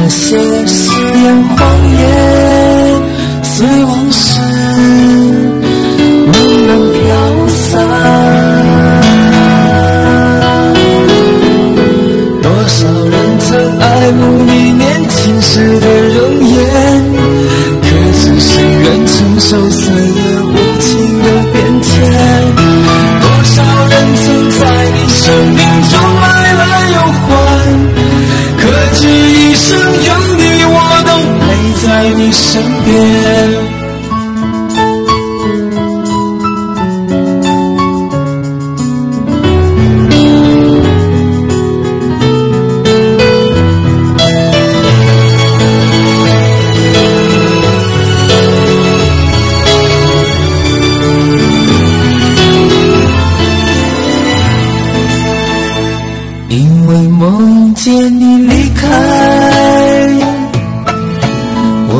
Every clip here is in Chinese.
那些誓言谎言，随往事慢慢飘散。多少人曾爱慕你年轻时的容颜，可是谁愿承受身边。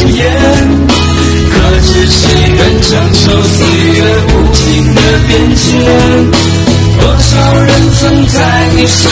无言，可知谁愿承受岁月无情的变迁？多少人曾在你生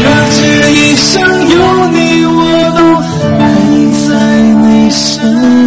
可知一生有你我都陪在你身